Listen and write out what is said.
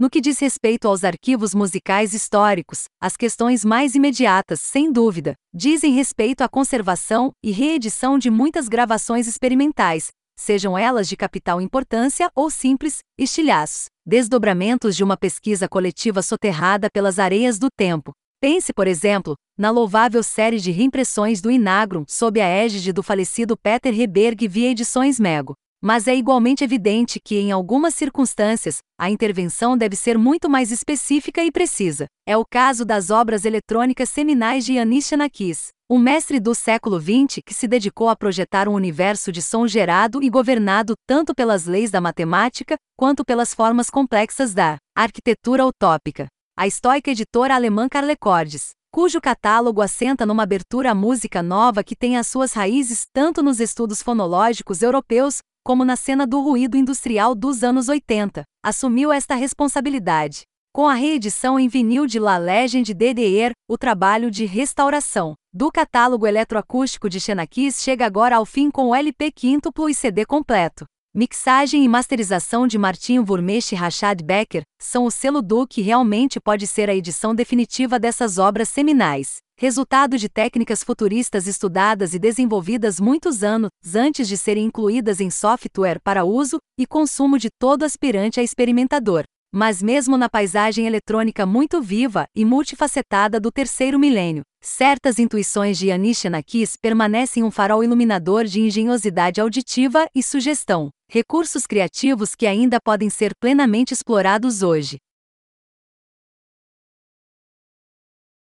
No que diz respeito aos arquivos musicais históricos, as questões mais imediatas, sem dúvida, dizem respeito à conservação e reedição de muitas gravações experimentais, sejam elas de capital importância ou simples, estilhaços, desdobramentos de uma pesquisa coletiva soterrada pelas areias do tempo. Pense, por exemplo, na louvável série de reimpressões do Inagrum sob a égide do falecido Peter Reberg via Edições Mego. Mas é igualmente evidente que, em algumas circunstâncias, a intervenção deve ser muito mais específica e precisa. É o caso das obras eletrônicas seminais de Yanis Xenakis, um mestre do século XX que se dedicou a projetar um universo de som gerado e governado tanto pelas leis da matemática quanto pelas formas complexas da arquitetura utópica. A estoica editora alemã Carlecordes, cujo catálogo assenta numa abertura à música nova que tem as suas raízes tanto nos estudos fonológicos europeus como na cena do ruído industrial dos anos 80, assumiu esta responsabilidade. Com a reedição em vinil de La Legend DDR, o trabalho de restauração do catálogo eletroacústico de Xenakis chega agora ao fim com o LP quíntuplo e CD completo. Mixagem e masterização de Martinho Burmesh e Rashad Becker são o selo do que realmente pode ser a edição definitiva dessas obras seminais resultado de técnicas futuristas estudadas e desenvolvidas muitos anos antes de serem incluídas em software para uso e consumo de todo aspirante a experimentador. Mas mesmo na paisagem eletrônica muito viva e multifacetada do terceiro milênio, certas intuições de Anish Nakis permanecem um farol iluminador de engenhosidade auditiva e sugestão, recursos criativos que ainda podem ser plenamente explorados hoje.